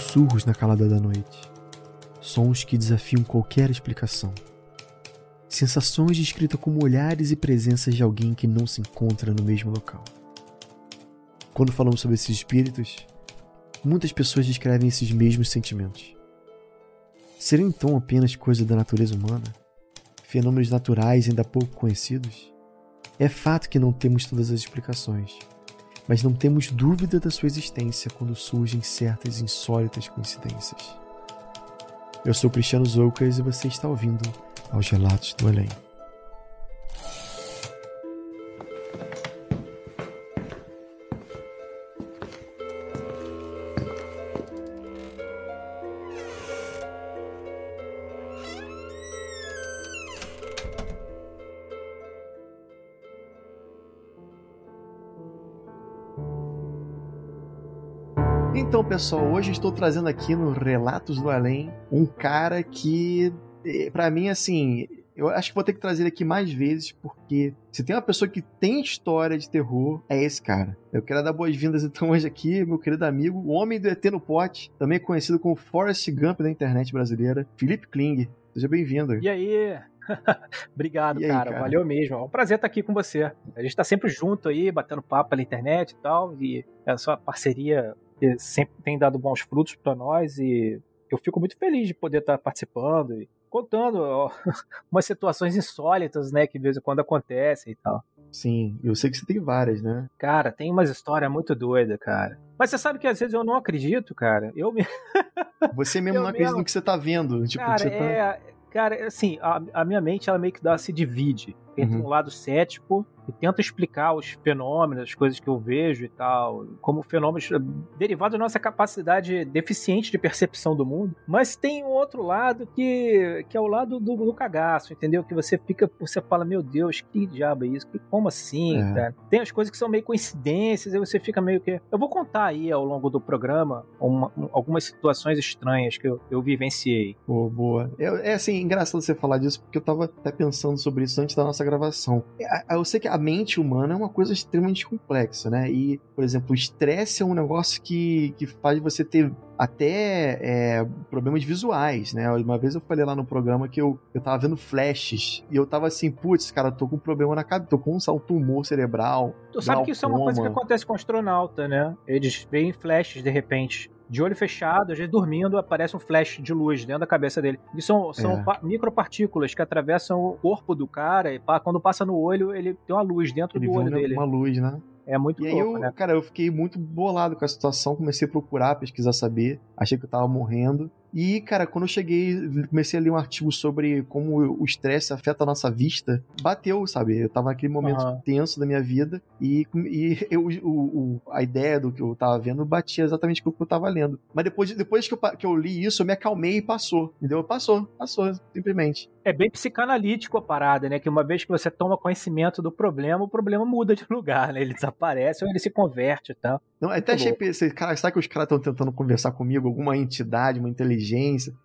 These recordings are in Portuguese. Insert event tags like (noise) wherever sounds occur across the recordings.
Sussurros na calada da noite. Sons que desafiam qualquer explicação. Sensações descritas como olhares e presenças de alguém que não se encontra no mesmo local. Quando falamos sobre esses espíritos, muitas pessoas descrevem esses mesmos sentimentos. Seriam então apenas coisa da natureza humana? Fenômenos naturais ainda pouco conhecidos? É fato que não temos todas as explicações mas não temos dúvida da sua existência quando surgem certas insólitas coincidências. Eu sou Cristiano Zoucas e você está ouvindo aos Relatos do Além. Então, pessoal, hoje estou trazendo aqui no Relatos do Além um cara que, eh, para mim, assim, eu acho que vou ter que trazer ele aqui mais vezes, porque se tem uma pessoa que tem história de terror, é esse cara. Eu quero dar boas-vindas (laughs) então hoje aqui, meu querido amigo, o homem do ET no pote, também conhecido como Forrest Gump da internet brasileira, Felipe Kling. Seja bem-vindo. E aí? (laughs) Obrigado, aí, cara. cara. Valeu mesmo. É um prazer estar aqui com você. A gente tá sempre junto aí, batendo papo pela internet e tal. E a sua parceria que sempre tem dado bons frutos para nós e eu fico muito feliz de poder estar participando e contando ó, (laughs) umas situações insólitas, né, que de vez em quando acontecem e tal. Sim, eu sei que você tem várias, né? Cara, tem umas histórias muito doidas, cara. Mas você sabe que às vezes eu não acredito, cara. Eu me... (laughs) Você mesmo eu não acredita mesmo... no que você tá vendo. Tipo, cara, tá... é... Cara, assim, a, a, minha mente ela meio que dá, se divide entre uhum. um lado cético e tenta explicar os fenômenos, as coisas que eu vejo e tal, como fenômenos eh, derivados da nossa capacidade deficiente de percepção do mundo. Mas tem um outro lado que, que é o lado do, do cagaço, entendeu? Que você fica, você fala, meu Deus, que diabo é isso? Como assim, é. cara? Tem as coisas que são meio coincidências, e você fica meio que. Eu vou contar aí ao longo do programa uma, algumas situações estranhas que eu, eu vivenciei. Pô, boa. é assim, engraçado você falar disso, porque eu tava até pensando sobre isso antes da nossa gravação. É, eu sei que a mente humana é uma coisa extremamente complexa, né? E, por exemplo, o estresse é um negócio que, que faz você ter até é, problemas visuais, né? Uma vez eu falei lá no programa que eu, eu tava vendo flashes e eu tava assim, putz, cara, tô com um problema na cabeça, tô com um, um tumor cerebral. Tu sabe que isso é uma coisa que acontece com astronauta, né? Eles veem flashes de repente de olho fechado, às vezes dormindo, aparece um flash de luz dentro da cabeça dele. E são, são é. micropartículas que atravessam o corpo do cara e quando passa no olho, ele tem uma luz dentro ele do olho dele. Uma luz, né? É muito E louco, aí, eu, né? cara, eu fiquei muito bolado com a situação, comecei a procurar, pesquisar, saber. Achei que eu tava morrendo. E, cara, quando eu cheguei, comecei a ler um artigo sobre como o estresse afeta a nossa vista, bateu, sabe? Eu tava naquele momento uhum. tenso da minha vida e, e eu, o, o, a ideia do que eu tava vendo batia exatamente com o que eu tava lendo. Mas depois, depois que, eu, que eu li isso, eu me acalmei e passou, entendeu? Passou, passou, simplesmente. É bem psicanalítico a parada, né? Que uma vez que você toma conhecimento do problema, o problema muda de (laughs) lugar, né? Ele desaparece ou ele se converte e tal. Não, até achei, pensei, cara, será que os caras estão tentando conversar comigo? Alguma entidade, uma inteligência,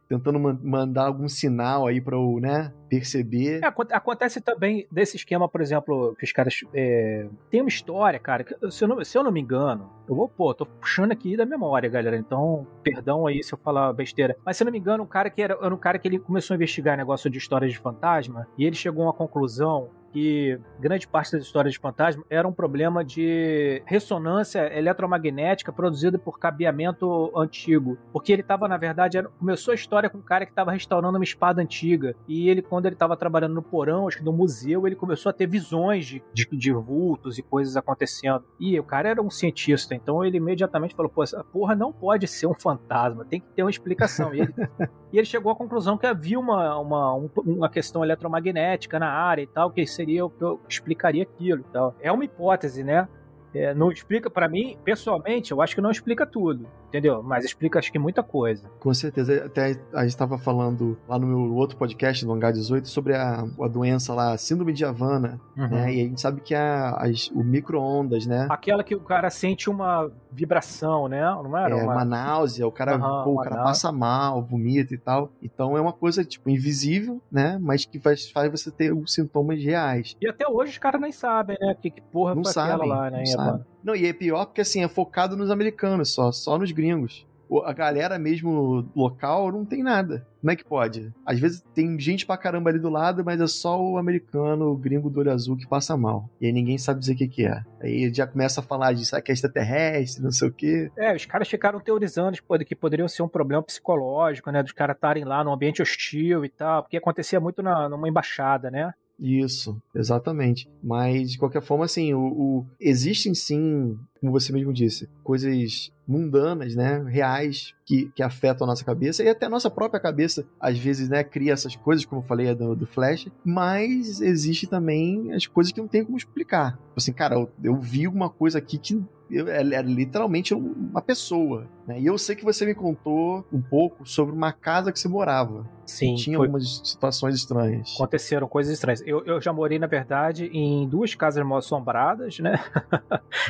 tentando man mandar algum sinal aí pra eu, né, perceber. É, acontece também desse esquema, por exemplo, que os caras. É... Tem uma história, cara, que, se, eu não, se eu não me engano, eu vou, pô, tô puxando aqui da memória, galera, então, perdão aí se eu falar besteira. Mas se eu não me engano, um cara que era, era um cara que ele começou a investigar negócio de histórias de fantasma e ele chegou a uma conclusão que grande parte das histórias de fantasma era um problema de ressonância eletromagnética produzida por cabeamento antigo. Porque ele estava, na verdade, era, começou a história com um cara que estava restaurando uma espada antiga. E ele, quando ele estava trabalhando no porão, acho que no museu, ele começou a ter visões de, de, de, vultos e coisas acontecendo. E o cara era um cientista, então ele imediatamente falou: pô, essa porra não pode ser um fantasma, tem que ter uma explicação. E ele, (laughs) e ele chegou à conclusão que havia uma, uma, uma questão eletromagnética na área e tal, que seria o que eu explicaria aquilo e tal. É uma hipótese, né? É, não explica, para mim, pessoalmente, eu acho que não explica tudo, entendeu? Mas explica, acho que muita coisa. Com certeza. Até a gente estava falando lá no meu outro podcast, no Hangar 18, sobre a, a doença lá, Síndrome de Havana, uhum. né? E a gente sabe que a, as, o micro-ondas, né? Aquela que o cara sente uma vibração, né? Não era? É, uma, uma náusea, o cara, uhum, pô, o cara passa mal, vomita e tal. Então é uma coisa, tipo, invisível, né? Mas que faz, faz você ter os sintomas reais. E até hoje os caras nem sabem, né? Que, que porra não foi sabem, aquela lá, né? Não não, e é pior porque assim, é focado nos americanos só, só nos gringos. A galera mesmo local não tem nada. Como é que pode? Às vezes tem gente pra caramba ali do lado, mas é só o americano, o gringo do olho azul que passa mal. E aí ninguém sabe dizer o que, que é. Aí já começa a falar disso, que é extraterrestre, não sei o quê. É, os caras ficaram teorizando que poderiam ser um problema psicológico, né? Dos caras estarem lá num ambiente hostil e tal, porque acontecia muito na, numa embaixada, né? Isso, exatamente. Mas, de qualquer forma, assim, o, o, existem sim, como você mesmo disse, coisas mundanas, né, reais, que, que afetam a nossa cabeça e até a nossa própria cabeça, às vezes, né, cria essas coisas, como eu falei do, do Flash, mas existe também as coisas que não tem como explicar. Assim, cara, eu, eu vi uma coisa aqui que eu, era literalmente uma pessoa. Né? E eu sei que você me contou um pouco sobre uma casa que você morava. Sim. Tinha foi... algumas situações estranhas. Aconteceram coisas estranhas. Eu, eu já morei, na verdade, em duas casas mal assombradas, né?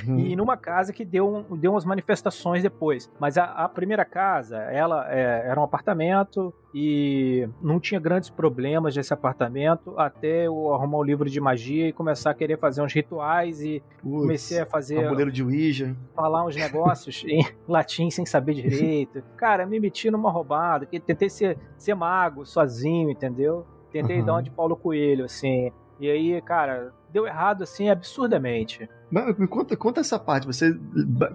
Uhum. e numa casa que deu, um, deu umas manifestações depois. Mas a, a primeira casa, ela é, era um apartamento e não tinha grandes problemas nesse apartamento até eu arrumar um livro de magia e começar a querer fazer uns rituais e Puts, comecei a fazer. Tabuleiro de Ouija. Falar uns negócios (laughs) em latim sem saber direito. Cara, me meti numa roubada, que tentei ser, ser mago sozinho, entendeu? Tentei uhum. dar uma de Paulo Coelho, assim. E aí, cara, deu errado, assim, absurdamente. Mas me conta, conta essa parte. Você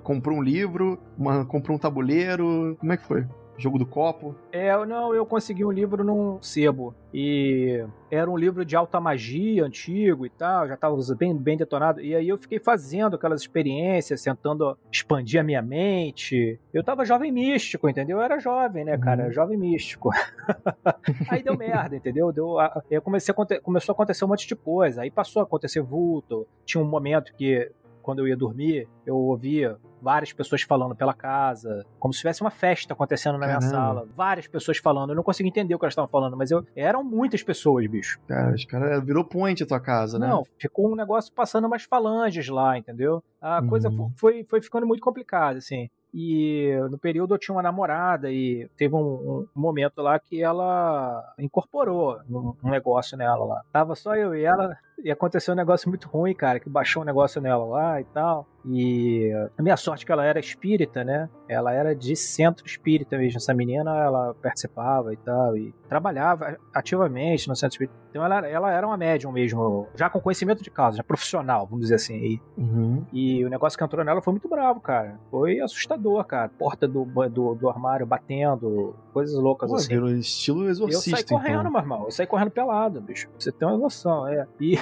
comprou um livro, uma, comprou um tabuleiro, como é que foi? Jogo do copo? É, não, eu consegui um livro num sebo. E era um livro de alta magia antigo e tal, já estava bem, bem detonado. E aí eu fiquei fazendo aquelas experiências, tentando expandir a minha mente. Eu tava jovem místico, entendeu? Eu era jovem, né, cara? Uhum. Jovem místico. (laughs) aí deu merda, entendeu? Deu, eu comecei a, começou a acontecer um monte de coisa. Aí passou a acontecer vulto. Tinha um momento que quando eu ia dormir, eu ouvia várias pessoas falando pela casa, como se tivesse uma festa acontecendo na Caramba. minha sala. Várias pessoas falando. Eu não conseguia entender o que elas estavam falando, mas eu eram muitas pessoas, bicho. Cara, os caras virou point a tua casa, né? Não, ficou um negócio passando umas falanges lá, entendeu? A uhum. coisa foi, foi ficando muito complicada, assim. E no período eu tinha uma namorada e teve um, um momento lá que ela incorporou um, um negócio nela lá. Tava só eu e ela e aconteceu um negócio muito ruim, cara, que baixou um negócio nela lá e tal. E a minha sorte é que ela era espírita, né? Ela era de centro espírita mesmo. Essa menina, ela participava e tal, e trabalhava ativamente no centro espírita. Então ela, ela era uma médium mesmo, já com conhecimento de causa, já profissional, vamos dizer assim. E, uhum. e o negócio que entrou nela foi muito bravo, cara. Foi assustador, cara. Porta do, do, do armário batendo, coisas loucas Pô, assim. Virou estilo exorcista. Eu saí correndo, então. meu irmão. Eu saí correndo pelado, bicho. Pra você ter uma noção, é. E.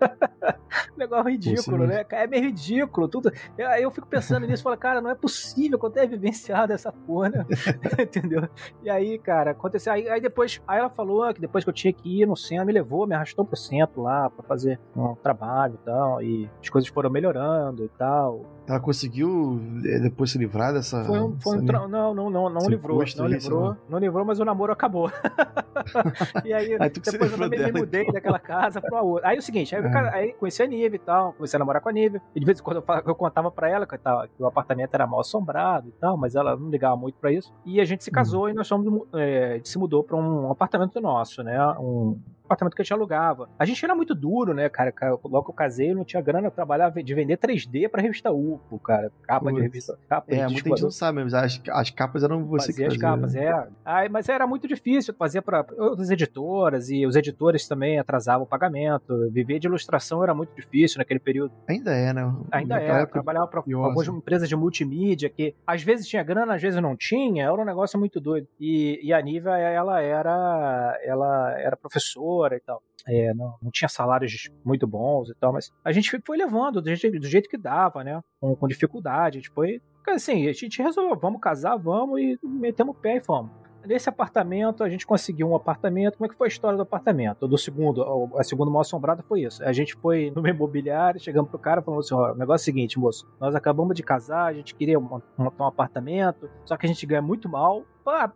(laughs) Legal ridículo, né? É meio ridículo. Tudo. Aí eu fico pensando nisso e falo, cara, não é possível eu tenha vivenciado essa porra, né? (laughs) Entendeu? E aí, cara, aconteceu. Aí, aí, depois, aí ela falou que depois que eu tinha que ir no centro, me levou, me arrastou pro centro lá pra fazer um trabalho e tal. E as coisas foram melhorando e tal. Ela conseguiu eh, depois se livrar dessa. Foi um, foi um tra... Não, não, não, não livrou. Não livrou, não livrou, mas o namoro acabou. (laughs) e aí, aí depois eu também me mudei então. daquela casa pra outra. Aí é o seguinte, aí, é. aí conheci a Nive e tal, comecei a namorar com a Nive. E de vez em quando eu, eu contava pra ela que, tava, que, o apartamento era mal assombrado e tal, mas ela não ligava muito pra isso. E a gente se casou uhum. e nós fomos, é, se mudou pra um apartamento nosso, né? Um apartamento que a gente alugava. A gente era muito duro, né, cara? Logo que eu casei, eu não tinha grana, eu trabalhava de vender 3D pra revista UFO, cara. Capa Putz. de revista. Capa é, muita gente não sabe, mas as, as capas eram você fazia que fazia. as capas, é. Aí, mas era muito difícil fazer para outras editoras e os editores também atrasavam o pagamento. Viver de ilustração era muito difícil naquele período. Ainda é, né? Ainda é. Trabalhava para algumas empresas de multimídia que às vezes tinha grana, às vezes não tinha. Era um negócio muito doido. E, e a Niva, ela era, ela era professora e tal. É, não, não, tinha salários muito bons e tal, mas a gente foi levando do jeito, do jeito que dava, né? Com, com dificuldade. A gente foi. Assim, a gente resolveu, vamos casar, vamos e metemos o pé e fomos. nesse apartamento, a gente conseguiu um apartamento. Como é que foi a história do apartamento? Do segundo, a segunda mal assombrada foi isso. A gente foi no imobiliário, chegamos pro cara falando assim: ó, o negócio é o seguinte, moço, nós acabamos de casar, a gente queria montar um apartamento, só que a gente ganha muito mal.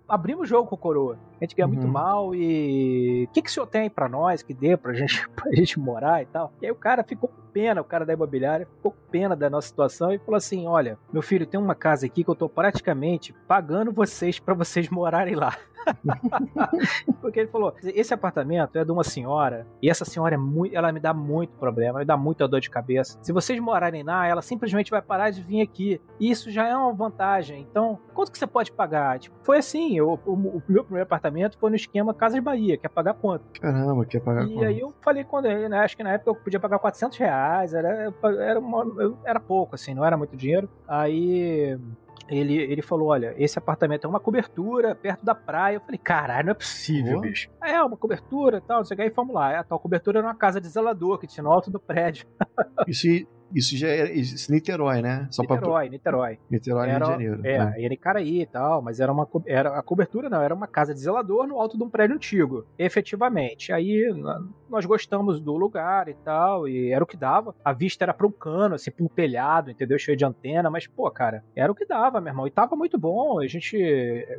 abrimos o jogo com o coroa. A gente ganha uhum. muito mal e. O que, que o senhor tem para nós que dê pra (laughs) gente, pra gente morar e tal? E aí o cara ficou com pena, o cara da imobiliária ficou com pena da nossa situação e falou assim: olha, meu filho, tem uma casa aqui que eu tô praticamente pagando vocês para vocês (laughs) morarem lá. (laughs) Porque ele falou: esse apartamento é de uma senhora, e essa senhora é muito, ela me dá muito problema, me dá muita dor de cabeça. Se vocês morarem lá, ela simplesmente vai parar de vir aqui. E isso já é uma vantagem. Então, quanto que você pode pagar? Tipo, foi assim, eu, o, o, meu primeiro apartamento foi no esquema Casas Bahia, quer pagar quanto? Caramba, quer pagar e quanto? E aí eu falei quando ele, né, acho que na época eu podia pagar 400 reais, era, era, uma, era pouco, assim, não era muito dinheiro. Aí ele, ele falou: Olha, esse apartamento é uma cobertura perto da praia. Eu falei: Caralho, não é possível, oh. bicho. É, uma cobertura e tal, não sei o que. Aí fomos lá. A tal cobertura era uma casa de zelador que tinha no alto do prédio. Isso, isso já é isso, Niterói, né? Só Niterói, pra... Niterói. Niterói, era, Rio de Janeiro. É, né? era em Caraí e tal, mas era uma era, a cobertura não, era uma casa de zelador no alto de um prédio antigo, efetivamente. Aí nós gostamos do lugar e tal, e era o que dava. A vista era para um cano, assim, para um telhado, entendeu? Cheio de antena, mas, pô, cara, era o que dava, meu irmão. E tava muito bom, a gente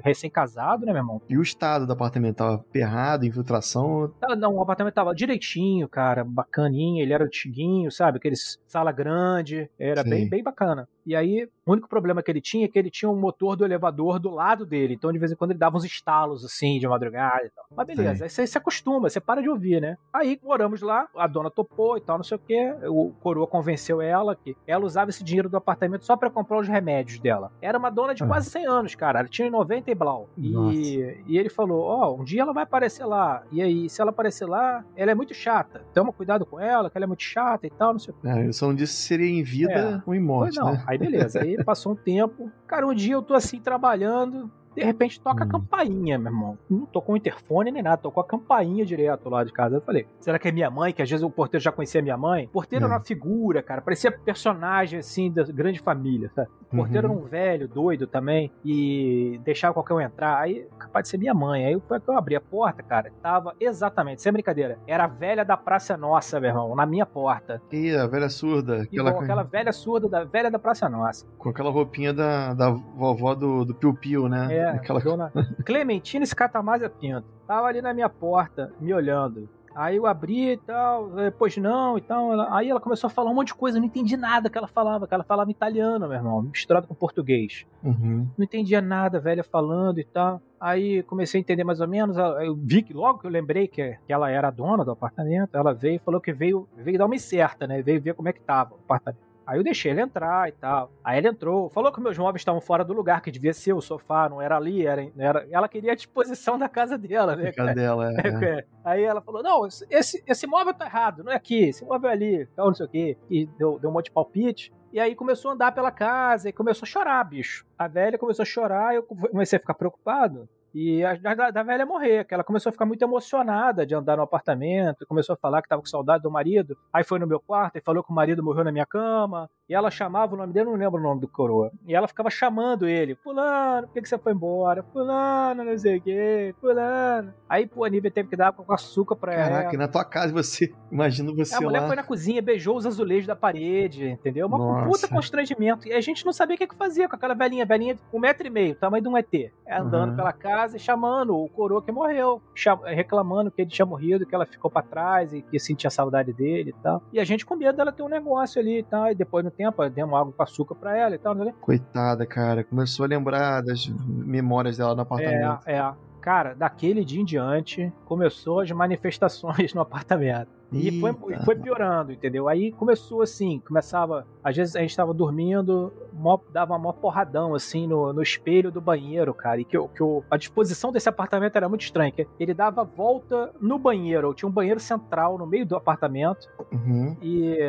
recém-casado, né, meu irmão? E o estado do apartamento tava perrado, infiltração? Não, o apartamento tava direitinho, cara, bacaninho, ele era antiguinho, sabe? Aqueles sala grande, era bem, bem bacana. E aí, o único problema que ele tinha é que ele tinha um motor do elevador do lado dele. Então, de vez em quando, ele dava uns estalos assim, de madrugada e tal. Mas beleza, aí você se acostuma, você para de ouvir, né? Aí moramos lá, a dona topou e tal, não sei o quê. O coroa convenceu ela que ela usava esse dinheiro do apartamento só para comprar os remédios dela. Era uma dona de ah. quase 100 anos, cara. Ela tinha 90 e blau. E, e ele falou: Ó, oh, um dia ela vai aparecer lá. E aí, se ela aparecer lá, ela é muito chata. Toma cuidado com ela, que ela é muito chata e tal, não sei o quê. É, só se seria em vida é. ou em morte. Né? Aí beleza. Aí passou um tempo. Cara, um dia eu tô assim trabalhando, de repente toca hum. a campainha, meu irmão. Não tocou o interfone nem nada, tocou a campainha direto lá de casa. Eu falei, será que é minha mãe? Que às vezes o porteiro já conhecia minha mãe. O porteiro é. era uma figura, cara. Parecia personagem, assim, da grande família, sabe? O porteiro uhum. era um velho, doido também. E deixava qualquer um entrar. Aí, capaz de ser minha mãe. Aí foi que eu abri a porta, cara. Tava exatamente, sem brincadeira. Era a velha da Praça Nossa, meu irmão, na minha porta. E a velha surda. Aquela, Igual, aquela velha surda da velha da Praça Nossa. Com aquela roupinha da, da vovó do, do Piu Piu, né? É, aquela... dona (laughs) Clementina Escatamásia Pinto. Tava ali na minha porta, me olhando. Aí eu abri e tal, depois não e tal. Aí ela começou a falar um monte de coisa, eu não entendi nada que ela falava, que ela falava italiano, meu irmão, misturado com português. Uhum. Não entendia nada, velha falando e tal. Aí comecei a entender mais ou menos. Eu vi que logo que eu lembrei que, que ela era a dona do apartamento, ela veio e falou que veio, veio dar uma incerta, né? Veio ver como é que tava o apartamento. Aí eu deixei ele entrar e tal. Aí ele entrou, falou que meus móveis estavam fora do lugar, que devia ser o sofá, não era ali, era, era ela queria a disposição (laughs) da casa dela, né? Casa dela, é, é. (laughs) Aí ela falou: não, esse, esse móvel tá errado, não é aqui, esse móvel é ali, tal, não sei o quê. E deu, deu um monte de palpite. E aí começou a andar pela casa e começou a chorar, bicho. A velha começou a chorar, eu comecei a ficar preocupado. E a, da, da, velha morrer, que ela começou a ficar muito emocionada de andar no apartamento, começou a falar que estava com saudade do marido. Aí foi no meu quarto e falou que o marido morreu na minha cama. E ela chamava o nome dele, não lembro o nome do coroa. E ela ficava chamando ele: Fulano, por que, que você foi embora? Fulano, não sei o quê, Fulano. Aí, pô, a Nívia teve que dar com açúcar pra Caraca, ela. Caraca, na tua casa você, (laughs) imagina você. A mulher lá. foi na cozinha, beijou os azulejos da parede, entendeu? Uma Nossa. puta constrangimento. E a gente não sabia o que, que fazia com aquela velhinha, velhinha de um metro e meio, tamanho de um ET. Andando uhum. pela casa e chamando o coroa que morreu, reclamando que ele tinha morrido, que ela ficou para trás e que sentia saudade dele e tal. E a gente com medo dela ter um negócio ali e tal. E depois no tempo, demos água com açúcar pra ela e tal. Coitada, cara. Começou a lembrar das memórias dela no apartamento. É, é. Cara, daquele dia em diante, começou as manifestações no apartamento. E foi, foi, piorando, entendeu? Aí começou assim, começava. Às vezes a gente tava dormindo, mó, dava uma porradão assim no, no espelho do banheiro, cara. E que, que a disposição desse apartamento era muito estranha. ele dava volta no banheiro. Tinha um banheiro central no meio do apartamento. Uhum. E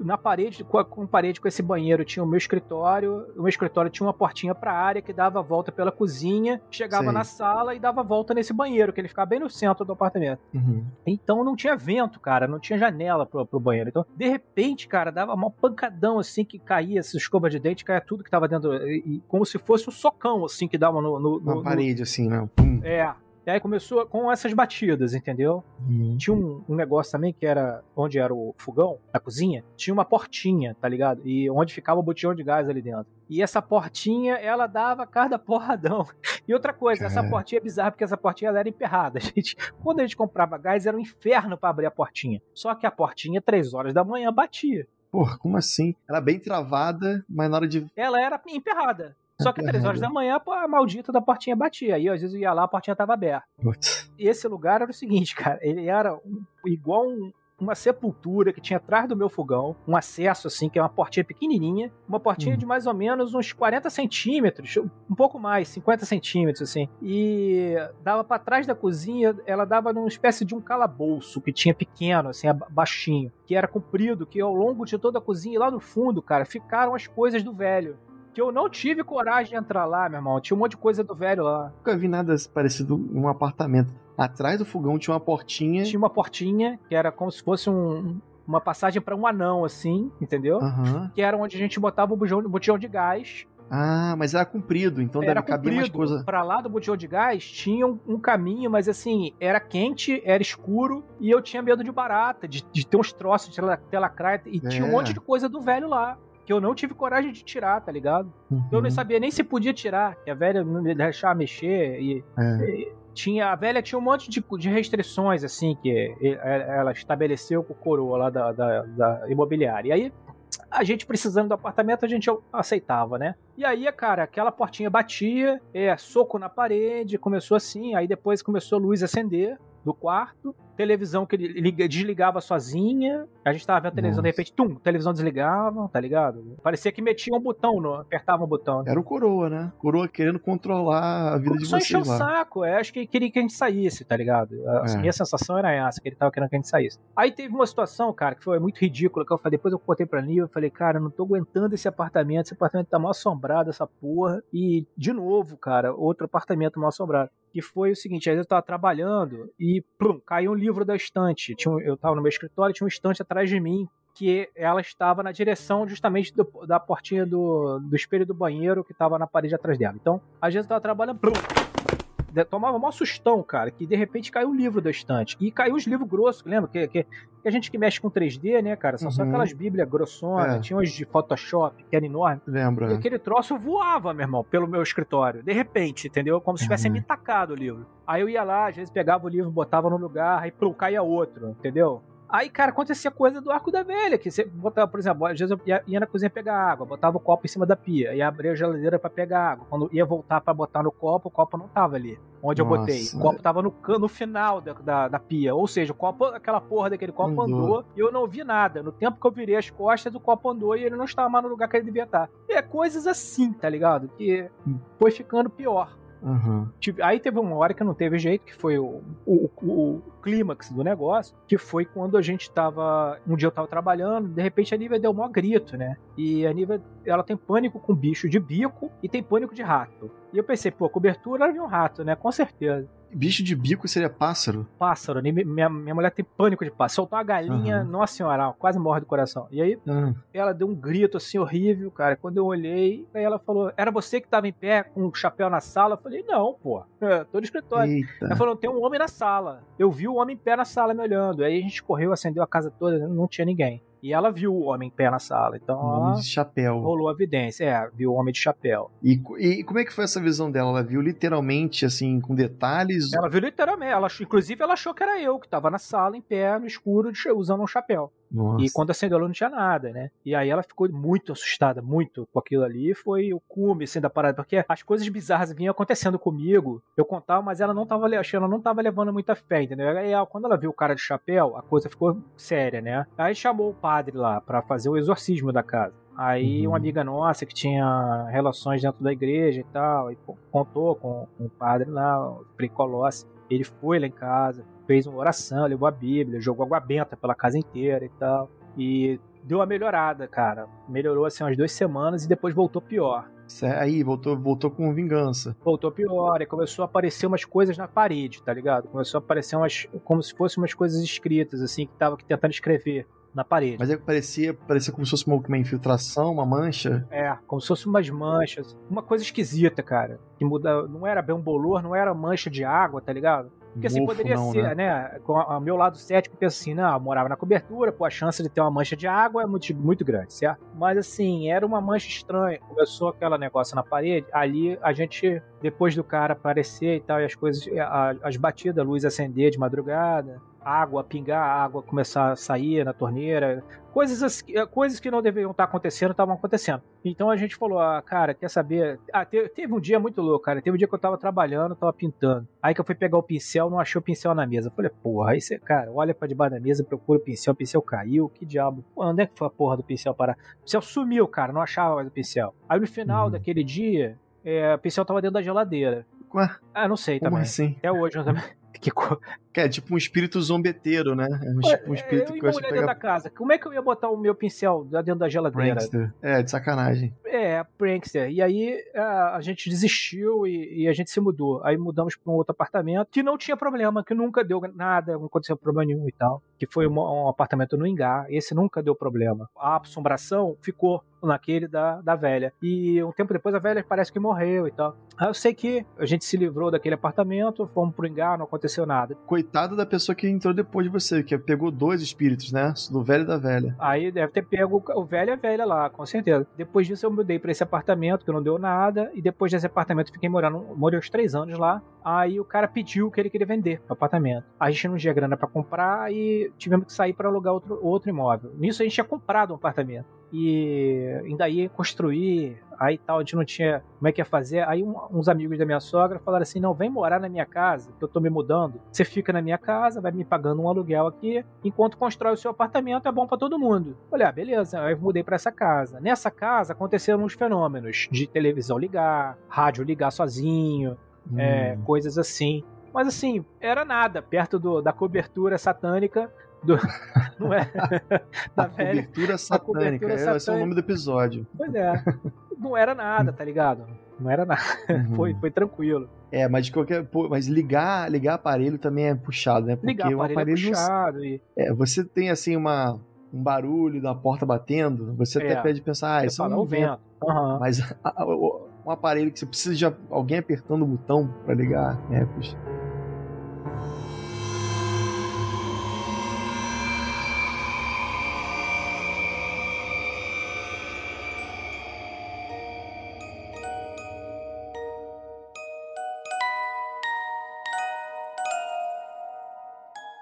na parede, com a, com parede com esse banheiro, tinha o meu escritório. O meu escritório tinha uma portinha pra área que dava volta pela cozinha, chegava Sei. na sala e dava volta nesse banheiro, que ele ficava bem no centro do apartamento. Uhum. Então não tinha vento, cara, não tinha janela pro, pro banheiro. Então, de repente, cara, dava uma pancadão assim que caía, essa escova de dente, caía tudo que tava dentro, e, e como se fosse um socão, assim, que dava no. no, Na no- parede, assim, né? Pum. no- é. E aí começou com essas batidas, entendeu? Uhum. Tinha um, um negócio também que era onde era o fogão, na cozinha, tinha uma portinha, tá ligado? E onde ficava o botijão de gás ali dentro. E essa portinha, ela dava cada (laughs) porradão. E outra coisa, essa Cara. portinha é bizarra porque essa portinha ela era emperrada. (laughs) Gente, quando a gente comprava gás, era um inferno pra abrir a portinha. Só que a portinha, três horas da manhã, batia. Porra, como assim? Era bem travada, mas na hora de. Ela era emperrada. Só que três horas da manhã, a maldita da portinha batia. Aí às vezes eu ia lá, a portinha tava aberta. Putz. E esse lugar era o seguinte, cara, ele era um- igual um- uma sepultura que tinha atrás do meu fogão, um acesso assim, que é uma portinha pequenininha, uma portinha Hum. de mais ou menos uns 40 centímetros, um pouco mais, 50 centímetros assim, e dava pra trás da cozinha, ela dava numa espécie de um calabouço que tinha pequeno, assim, baixinho, que era comprido, que ao longo de toda a cozinha, lá no fundo, cara, ficaram as coisas do velho. Que eu não tive coragem de entrar lá, meu irmão. Tinha um monte de coisa do velho lá. Nunca vi nada parecido em um apartamento. Atrás do fogão tinha uma portinha. tinha uma portinha que era como se fosse um- uma passagem para um anão, assim, entendeu? Aham. Que era onde a gente botava o botijão, botijão de gás. Ah, mas era comprido, então era deve caber mais coisa. Pra lá do botijão de gás tinha um, um caminho, mas assim, era quente, era escuro e eu tinha medo de barata, de, de ter uns troços de tela- telacraia e tinha um É. monte de coisa do velho lá. Que eu não tive coragem de tirar, tá ligado? Eu não Uhum. sabia nem se podia tirar, que a velha não me deixava mexer e É. tinha a velha tinha um monte de, de restrições assim que e- ela estabeleceu com o coroa lá da, da, da imobiliária. E aí a gente precisando do apartamento a gente aceitava, né? E aí, cara, aquela portinha batia, é soco na parede, começou assim, aí depois começou a luz acender do quarto, televisão que liga- desligava sozinha, a gente tava vendo a televisão, de Nossa. repente, tum, televisão desligava, tá ligado? Parecia que metia um botão, no, apertava um botão. Era o coroa, né? Coroa querendo controlar a vida de Só encheu o vocês saco, é, acho que queria que a gente saísse, tá ligado? A É. minha sensação era essa, que ele tava querendo que a gente saísse. Aí teve uma situação, cara, que foi muito ridícula, que eu falei, depois eu contei pra Nil, eu falei, cara, eu não tô aguentando esse apartamento, esse apartamento tá mal assombrado, essa porra. E, de novo, cara, outro apartamento mal assombrado. Que foi o seguinte, aí eu tava trabalhando e, plum, caiu um livro da estante. Eu tava no meu escritório, tinha um estante atrás de mim, que ela estava na direção justamente do- da portinha do, do espelho do banheiro que estava na parede atrás dela. Então, às vezes eu tava trabalhando, plum, tomava um maior sustão, cara, que de repente caiu um livro da estante. E caiu os livros grossos, lembra? Que, que, que a gente que mexe com 3D, né, cara? São só Uhum. aquelas bíblias grossonas, É. tinha umas de Photoshop, que era enorme. Lembra? E aquele troço voava, meu irmão, pelo meu escritório. De repente, entendeu? Como se tivessem Uhum. me tacado o livro. Aí eu ia lá, às vezes pegava o livro, botava no lugar, aí plum, caía outro, entendeu? Aí, cara, acontecia coisa do arco da velha, que você botava, por exemplo, às vezes eu ia, ia na cozinha pegar água, botava o copo em cima da pia, ia abrir a geladeira pra pegar água. Quando ia voltar pra botar no copo, o copo não tava ali, onde eu botei. Nossa. O copo tava no, no final da, da, da pia. Ou seja, o copo, aquela porra daquele copo Andou. andou e eu não vi nada. No tempo que eu virei as costas, o copo andou e ele não estava mais no lugar que ele devia estar. E é coisas assim, tá ligado? Que foi ficando pior. Tive- Aí teve uma hora que não teve jeito, que foi o, o- o clímax do negócio, que foi quando a gente tava. Um dia eu tava trabalhando, de repente a Nívia deu um maior grito, né? E a Nívia, ela tem pânico com bicho de bico e tem pânico de rato. E eu pensei, pô, cobertura era de um rato, né? Com certeza. Bicho de bico seria pássaro? Pássaro, né? minha, minha mulher tem pânico de pássaro. Soltou uma galinha, Aham. nossa senhora, quase morre do coração. E aí Ah, ela deu um grito assim horrível, cara. Quando eu olhei, aí ela falou: Era você que tava em pé com o chapéu na sala? Eu falei: Não, pô, (laughs) tô no escritório. eita. Ela falou: Tem um homem na sala. Eu vi o homem em pé na sala me olhando. Aí a gente correu, acendeu a casa toda, não tinha ninguém. E ela viu o homem em pé na sala. Então ela de chapéu. rolou a evidência. É, viu o homem de chapéu. E, e como é que foi essa visão dela? Ela viu literalmente, assim, com detalhes? Ela viu literalmente. Ela, inclusive, ela achou que era eu que tava na sala, em pé, no escuro, usando um chapéu. Nossa. E quando acendeu a luz não tinha nada, né? E aí ela ficou muito assustada, muito com aquilo ali. Foi o cume, assim, da parada. Porque as coisas bizarras vinham acontecendo comigo. Eu contava, mas ela não tava, achando, ela não tava levando muita fé, entendeu? Aí ela- quando ela viu o cara de chapéu, a coisa ficou séria, né? Aí chamou o padre lá pra fazer o exorcismo da casa. Aí Uhum. uma amiga nossa que tinha relações dentro da igreja e tal, e co- contou com, com o padre lá, o Frei Colossi. Ele foi lá em casa, fez uma oração, levou a Bíblia, jogou água benta pela casa inteira e tal. E deu uma melhorada, cara. Melhorou assim umas duas semanas e depois voltou pior. Aí, voltou, voltou com vingança. Voltou pior, e começou a aparecer umas coisas na parede, tá ligado? Começou a aparecer umas. como se fossem umas coisas escritas, assim, que tava tentando escrever na parede. Mas é que parecia, parecia como se fosse uma, uma infiltração, uma mancha. É, como se fosse umas manchas. Uma coisa esquisita, cara. Que muda, não era bem um bolor, não era mancha de água, tá ligado? Porque assim, poderia não, ser, né? né? Com o meu lado cético pensa assim, não, eu morava na cobertura, pô, a chance de ter uma mancha de água é muito, muito grande, certo? Mas assim, era uma mancha estranha. Começou aquele negócio na parede, ali a gente, depois do cara aparecer e tal, e as coisas, as batidas, a luz acender de madrugada, água pingar, água começar a sair na torneira, coisas, eh, coisas que não deveriam estar acontecendo estavam acontecendo. Então a gente falou, ah, cara, quer saber? Ah, teve, teve, um dia muito louco, cara. Teve um dia que eu tava trabalhando, tava pintando. Aí que eu fui pegar o pincel, não achei o pincel na mesa. Eu falei, porra, aí você, cara, olha pra debaixo da mesa, procura o pincel, o pincel caiu, que diabo. Pô, onde é que foi a porra do pincel parar? O pincel sumiu, cara, não achava mais o pincel. Aí no final uhum. daquele dia, é, o pincel tava dentro da geladeira. Ué? Ah, não sei Como também. assim? Até hoje, não também. Que, (laughs) que é tipo um espírito zombeteiro, né? É um, tipo um espírito eu que gosta de pegar... da casa. Como é que eu ia botar o meu pincel dentro da geladeira? Prankster. É, de sacanagem. É, prankster. E aí a, a gente desistiu e, e, a gente se mudou. Aí mudamos para um outro apartamento que não tinha problema, que nunca deu nada, não aconteceu problema nenhum e tal. Que foi um, um apartamento no Ingá. Esse nunca deu problema. A assombração ficou naquele da, da velha. E um tempo depois a velha parece que morreu e tal. Aí eu sei que a gente se livrou daquele apartamento, fomos pro Ingá, não aconteceu nada. Coitado da pessoa que entrou depois de você, que pegou dois espíritos, né? Do velho e da velha. Aí deve ter pego o velho e a velha lá, com certeza. Depois disso eu mudei para esse apartamento, que não deu nada, e depois desse apartamento fiquei morando, morei uns três anos lá. Aí o cara pediu que ele queria vender o apartamento. A gente não tinha grana para comprar e tivemos que sair para alugar outro, outro imóvel. Nisso a gente tinha comprado um apartamento e ainda ia construir, aí tal, a gente não tinha como é que ia fazer. Aí um, uns amigos da minha sogra falaram assim: não, vem morar na minha casa, que eu tô me mudando. Você fica na minha casa, vai me pagando um aluguel aqui, enquanto constrói o seu apartamento, é bom para todo mundo. Falei, ah, beleza, aí eu mudei para essa casa. Nessa casa aconteceram uns fenômenos de televisão ligar, rádio ligar sozinho, hum. é, coisas assim. Mas assim, era nada perto do, da cobertura satânica do, (laughs) não é? (laughs) Da a velha, cobertura satânica, cobertura satânica. esse é o nome do episódio. Pois é. Não era nada, tá ligado? Não era nada. Uhum. Foi, foi tranquilo. É, mas de qualquer. Mas ligar, ligar aparelho também é puxado, né? Porque ligar aparelho, aparelho é puxado. E... É, você tem assim uma, um barulho da porta batendo, você é. até pede pensar, ah, isso é um vento. Uhum. Mas a, a, um aparelho que você precisa de alguém apertando o botão para ligar, é, puxa.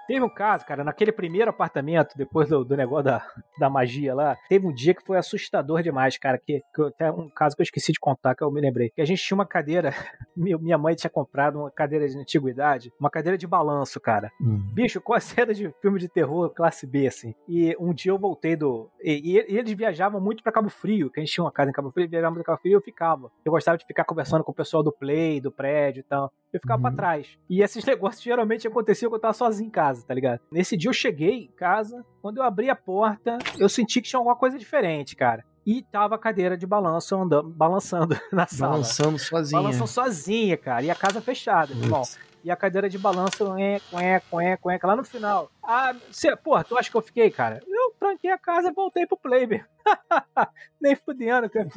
Teve um caso, cara, naquele primeiro apartamento, depois do, do negócio da, da magia lá, teve um dia que foi assustador demais, cara. Que, que até um caso que eu esqueci de contar, que eu me lembrei. Que a gente tinha uma cadeira, (laughs) minha mãe tinha comprado uma cadeira de antiguidade, uma cadeira de balanço, cara. Hum. Bicho, com a cena de filme de terror classe B, assim. E um dia eu voltei do. E, e eles viajavam muito pra Cabo Frio, que a gente tinha uma casa em Cabo Frio, viajava muito pra Cabo Frio e eu ficava. Eu gostava de ficar conversando com o pessoal do Play, do prédio e tal. Eu ficava uhum. pra trás. E esses (laughs) negócios geralmente aconteciam quando eu tava sozinho em casa casa, tá ligado? Nesse dia eu cheguei em casa, quando eu abri a porta, eu senti que tinha alguma coisa diferente, cara e tava a cadeira de balanço andando, balançando (laughs) na sala. Balançando sozinha. Balançando sozinha, cara. E a casa fechada, irmão. E a cadeira de balanço, é, é, é, é, lá no final. Ah, você, porra, tu acha que eu fiquei, cara? Eu tranquei a casa e voltei pro play, (laughs) Nem fudendo, cara.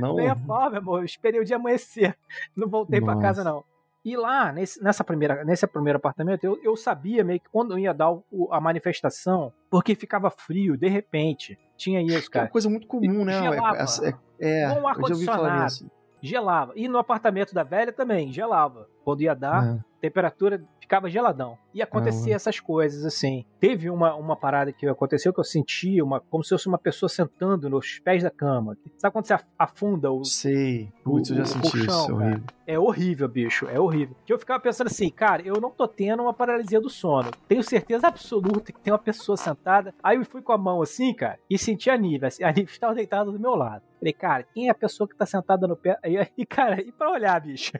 Não. Nem a pau, meu amor. Eu esperei o dia amanhecer. Não voltei Nossa. pra casa, não. E lá, nesse, nessa primeira, nesse primeiro apartamento, eu, eu sabia meio que quando eu ia dar o, a manifestação, porque ficava frio, de repente. Tinha isso, cara. É uma coisa muito comum, né? Gelava. É, é, com ar condicionado. Gelava. E no apartamento da velha também, gelava. Quando ia dar, é. Temperatura ficava geladão. E acontecia essas coisas, assim. Teve uma, uma parada que aconteceu que eu senti uma, como se fosse uma pessoa sentando nos pés da cama. Sabe quando você afunda o. Sei. Putz, eu já senti colchão, isso. É horrível. É horrível, bicho. É horrível. Que eu ficava pensando assim, cara, eu não tô tendo uma paralisia do sono. Tenho certeza absoluta que tem uma pessoa sentada. Aí eu fui com a mão assim, cara, e senti a Nive. A Nive estava deitada do meu lado. Falei, cara, quem é a pessoa que tá sentada no pé? E, (laughs) cara, e pra olhar, bicho?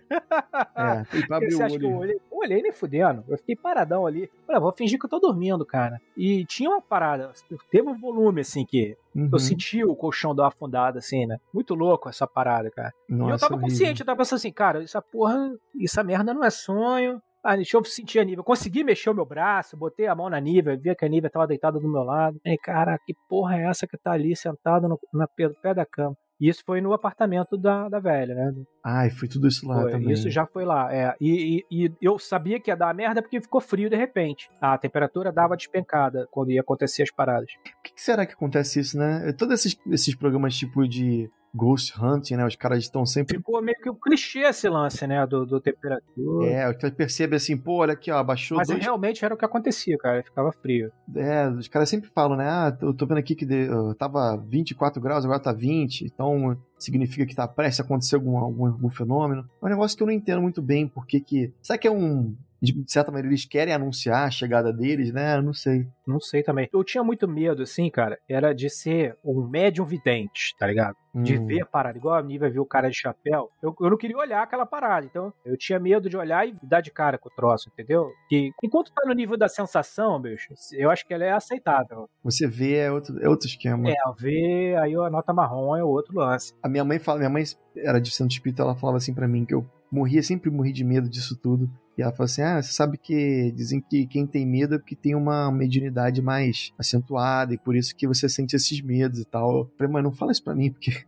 É, e pra (laughs) abrir o olho. Olhei, olhei nem fudendo. Eu fiquei paradão ali. Falei, ah, vou fingir que eu tô dormindo, cara. E tinha uma parada, teve um volume, assim, que uhum. eu senti o colchão dar uma afundada, assim, né? Muito louco essa parada, cara. Nossa, e eu tava consciente, eu tava pensando assim, cara, essa porra, essa merda não é sonho. Ah, deixa eu sentir a Nívia. Consegui mexer o meu braço, botei a mão na Nívia, vi que a Nívia tava deitada do meu lado. E, cara, que porra é essa que tá ali sentada no, na, no pé da cama? E isso foi no apartamento da, da velha, né? Ai, foi tudo isso lá foi, também. Isso já foi lá, é. E, e, e, eu sabia que ia dar merda porque ficou frio de repente. A temperatura dava despencada quando ia acontecer as paradas. Por que, que será que acontece isso, né? Todos esses, esses programas tipo de Ghost Hunting, né? Os caras estão sempre. Ficou meio que um clichê esse lance, né? Do, do temperatura. É, o que percebe assim, pô, olha aqui, ó, abaixou. Mas dois... realmente era o que acontecia, cara. Ficava frio. É, os caras sempre falam, né? Ah, eu tô vendo aqui que de, tava 24 graus, agora tá 20. Então significa que tá prestes a acontecer algum, algum, algum fenômeno. É um negócio que eu não entendo muito bem, porque que. Será que é um de certa maneira eles querem anunciar a chegada deles, né? Eu não sei. Não sei também. Eu tinha muito medo, assim, cara, era de ser um médium vidente, tá ligado? De hum. ver a parada, igual a Nívia viu o cara de chapéu. Eu, eu não queria olhar aquela parada, então eu tinha medo de olhar e dar de cara com o troço, entendeu? Que enquanto tá no nível da sensação, bicho, eu acho que ela é aceitável. Você vê é outro, é outro esquema. É, ver, aí a nota marrom é outro lance. A minha mãe fala, minha mãe era de Santo Espírito, ela falava assim para mim que eu morria, sempre morri de medo disso tudo. E ela falou assim: Ah, você sabe que dizem que quem tem medo é porque tem uma mediunidade mais acentuada e por isso que você sente esses medos e tal. Eu falei, mas não fala isso pra mim, porque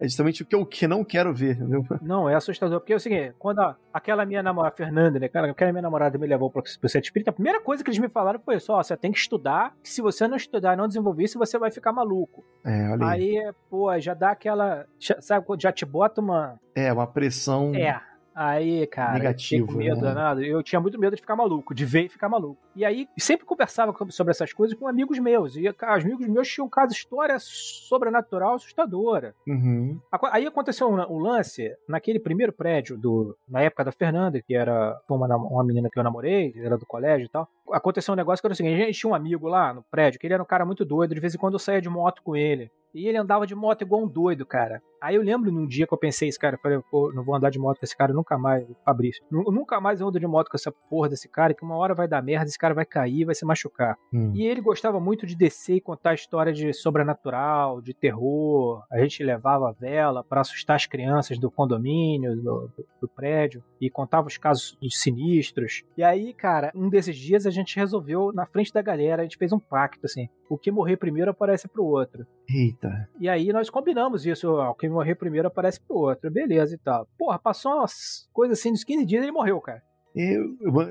é justamente o que eu que não quero ver, entendeu? Não, é assustador. Porque é o seguinte, quando a, aquela minha namorada, Fernanda, né, cara, aquela minha namorada me levou pro, pro centro espírita, a primeira coisa que eles me falaram foi isso, ó, você tem que estudar, que se você não estudar e não desenvolver isso, você vai ficar maluco. É, olha aí. Aí, pô, já dá aquela, já, sabe, já te bota uma... É, uma pressão... É, Aí, cara, Negativo, eu medo, né? Eu tinha muito medo de ficar maluco, de ver e ficar maluco. E aí, sempre conversava sobre essas coisas com amigos meus. E os amigos meus tinham caso história sobrenatural assustadora. Uhum. Aí aconteceu um, um, lance naquele primeiro prédio, do, na época da Fernanda, que era uma, uma menina que eu namorei, era do colégio e tal. Aconteceu um negócio que era o seguinte: a gente tinha um amigo lá no prédio, que ele era um cara muito doido, de vez em quando eu saía de moto com ele. E ele andava de moto igual um doido, cara. Aí eu lembro num dia que eu pensei isso, cara, eu falei, pô, não vou andar de moto com esse cara nunca mais, Fabrício. Nunca mais eu ando de moto com essa porra desse cara, que uma hora vai dar merda, esse cara vai cair, vai se machucar. Hum. E ele gostava muito de descer e contar história de sobrenatural, de terror. A gente levava a vela para assustar as crianças do condomínio, do, do, do prédio, e contava os casos sinistros. E aí, cara, um desses dias a gente resolveu, na frente da galera, a gente fez um pacto, assim, o que morrer primeiro aparece pro outro. Eita. E aí nós combinamos isso, ó, o que morrer primeiro aparece pro outro, beleza e tal. Porra, passou umas coisas assim, dos 15 dias ele morreu, cara. E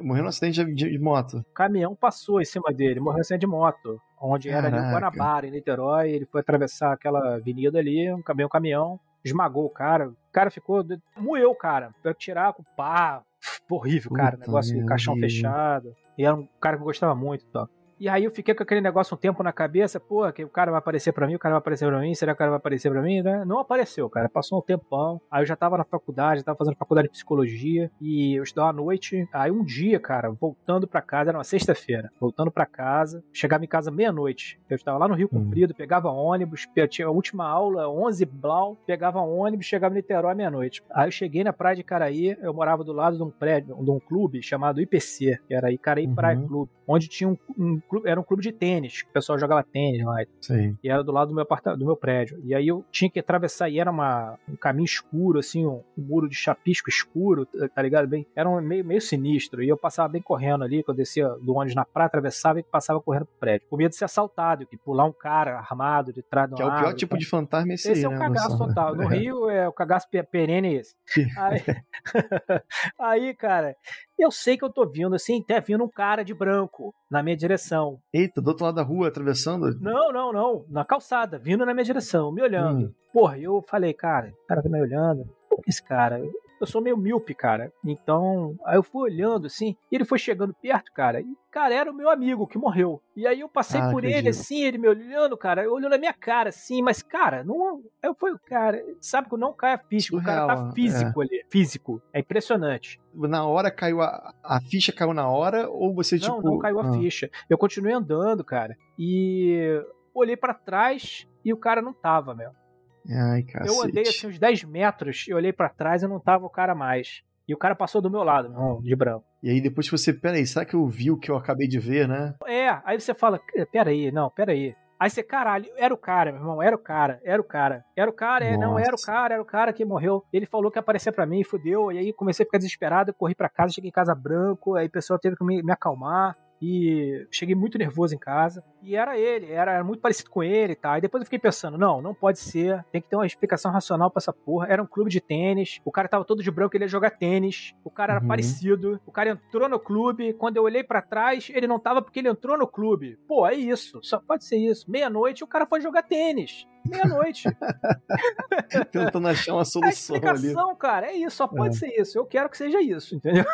morreu num acidente de, de, moto. O caminhão passou em cima dele, morreu em acidente de moto. Onde Caraca. era ali em Guanabara, em Niterói. Ele foi atravessar aquela avenida ali, um caminhão, um caminhão, esmagou o cara. O cara ficou. moeu o cara. Pra tirar com pá. Horrível, cara. Puta negócio de caixão fechado. E era um cara que eu gostava muito. Tá? E aí eu fiquei com aquele negócio um tempo na cabeça, pô, que o cara vai aparecer para mim, o cara vai aparecer para mim, será que o cara vai aparecer para mim? Né? Não apareceu, cara. Passou um tempão. Aí eu já tava na faculdade, tava fazendo faculdade de psicologia e eu estudava à noite. Aí um dia, cara, voltando para casa, era uma sexta-feira, voltando para casa, chegava em casa meia-noite. Eu estava lá no Rio hum. Comprido, pegava ônibus, tinha a última aula, 11 blau, pegava ônibus, chegava em Niterói meia-noite. Aí eu cheguei na praia de Caraí, eu morava do lado de um prédio, de um clube chamado IPC, que era Icaraí uhum. Praia Clube, onde tinha um, um clube, era um clube de tênis, que o pessoal jogava tênis lá. Sim. E era do lado do meu apartamento, do meu prédio. E aí eu tinha que atravessar, e era uma, um caminho escuro, assim, um, um muro de chapisco escuro, tá, tá ligado? Bem, era um meio, meio sinistro. E eu passava bem correndo ali, quando eu descia do ônibus na praia, atravessava e passava correndo pro prédio. Com medo de ser assaltado, que pular um cara armado de trás do Que é o pior tipo de fantasma esse, esse aí, é o né, cagaço total. No Rio é o cagaço perene esse. aí, (laughs) aí, cara, eu sei que eu tô vindo, assim, até vindo um cara de branco na minha direção. Eita, do outro lado da rua, atravessando? Não, não, não. Na calçada, vindo na minha direção, me olhando. Hum. Porra, eu falei, cara, o cara tá me olhando. Por que esse cara? Eu sou meio míope, cara. Então, aí eu fui olhando assim, e ele foi chegando perto, cara. E, cara, era o meu amigo que morreu. E aí eu passei ah, por ele assim, ele me olhando, cara, olhando na minha cara assim, mas, cara, não. Eu fui, cara, sabe que não cai a ficha, o cara tá físico é. ali. Físico. É impressionante. Na hora caiu a, a ficha caiu na hora, ou você, não, tipo. Não, não caiu a ah. ficha. Eu continuei andando, cara. E olhei para trás e o cara não tava, meu. Ai, cacete. Eu andei assim uns 10 metros e olhei para trás e não tava o cara mais. E o cara passou do meu lado, de branco. E aí depois você, peraí, será que eu vi o que eu acabei de ver, né? É, aí você fala, peraí, não, peraí. Aí você, caralho, era o cara, meu irmão, era o cara, era o cara, era o cara, é, não, era o cara, era o cara que morreu. Ele falou que ia aparecer pra mim, fudeu, e aí comecei a ficar desesperado, corri pra casa, cheguei em casa branco, aí o pessoal teve que me, me acalmar, e cheguei muito nervoso em casa. E era ele, era, era muito parecido com ele e tal. E depois eu fiquei pensando, não, não pode ser. Tem que ter uma explicação racional pra essa porra. Era um clube de tênis. O cara tava todo de branco, ele ia jogar tênis. O cara era uhum. parecido. O cara entrou no clube. Quando eu olhei para trás, ele não tava porque ele entrou no clube. Pô, é isso. Só pode ser isso. Meia-noite o cara foi jogar tênis. Meia-noite. (laughs) Tentando achar uma solução. A explicação, ali. cara, é isso. Só pode é. ser isso. Eu quero que seja isso, entendeu?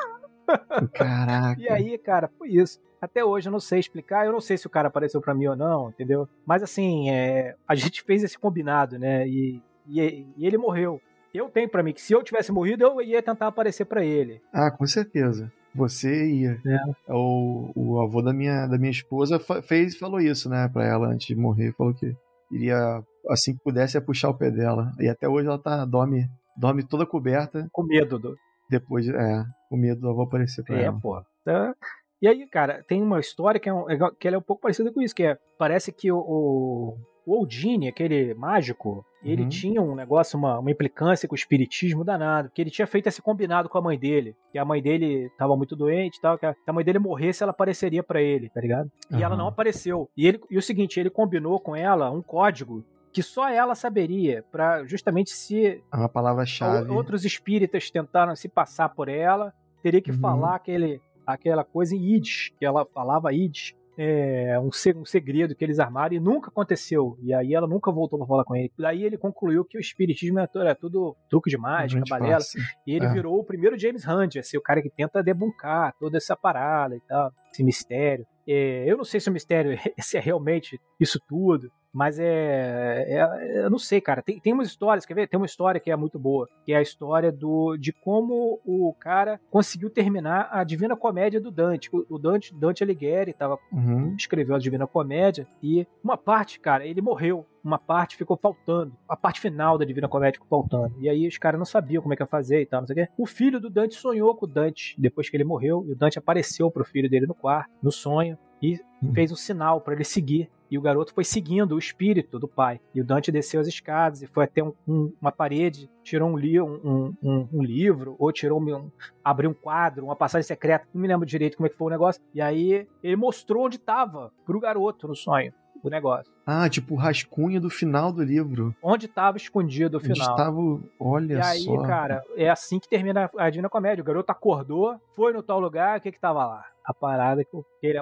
Caraca. E aí, cara, foi isso. Até hoje eu não sei explicar, eu não sei se o cara apareceu para mim ou não, entendeu? Mas assim, é, a gente fez esse combinado, né? E, e, e ele morreu. Eu tenho para mim que se eu tivesse morrido, eu ia tentar aparecer para ele. Ah, com certeza. Você ia. É. O, o avô da minha, da minha esposa fez falou isso, né, pra ela antes de morrer. Falou que iria, assim que pudesse, ia puxar o pé dela. E até hoje ela tá, dorme, dorme toda coberta. Com medo do. Depois, é, com medo do avô aparecer pra é, ela. É, pô. Tá. E aí, cara, tem uma história que, é, um, que ela é um pouco parecida com isso, que é, parece que o, o, o aquele mágico, ele uhum. tinha um negócio, uma, uma implicância com o espiritismo danado, que ele tinha feito esse combinado com a mãe dele, que a mãe dele tava muito doente e tal, que a mãe dele morresse, ela apareceria para ele, tá ligado? E uhum. ela não apareceu. E, ele, e o seguinte, ele combinou com ela um código que só ela saberia, para justamente se uma palavra-chave. Outros espíritas tentaram se passar por ela, teria que uhum. falar aquele aquela coisa em Yiddish, que ela falava Yiddish, é, um, um, segredo que eles armaram e nunca aconteceu. E aí ela nunca voltou para falar com ele. Daí ele concluiu que o espiritismo é, é tudo truque de mágica, balela. E ele é. virou o primeiro James Hunt, assim, o cara que tenta debuncar toda essa parada e tal, esse mistério. É, eu não sei se o mistério (laughs) se é realmente isso tudo, mas é, é, Eu não sei, cara. Tem, tem umas histórias, quer ver? Tem uma história que é muito boa, que é a história do, de como o cara conseguiu terminar a Divina Comédia do Dante. O, Dante, Dante Alighieri tava, uhum. escreveu a Divina Comédia e uma parte, cara, ele morreu. Uma parte ficou faltando. A parte final da Divina Comédia ficou faltando. E aí os caras não sabiam como é que ia fazer e tal, não sei o quê. O filho do Dante sonhou com o Dante depois que ele morreu. E o Dante apareceu pro filho dele no quarto, no sonho, e uhum. fez um sinal para ele seguir e o garoto foi seguindo o espírito do pai. E o Dante desceu as escadas e foi até um, um, uma parede, tirou um, li um, um livro, ou tirou um, abriu um quadro, uma passagem secreta, não me lembro direito como é que foi o negócio. E aí ele mostrou onde estava pro garoto no sonho o negócio. Ah, tipo o rascunho do final do livro. Onde estava escondido o final. Onde estava, olha só. E aí, só. cara, é assim que termina a Divina Comédia. O garoto acordou, foi no tal lugar, o que que tava lá? A parada que ele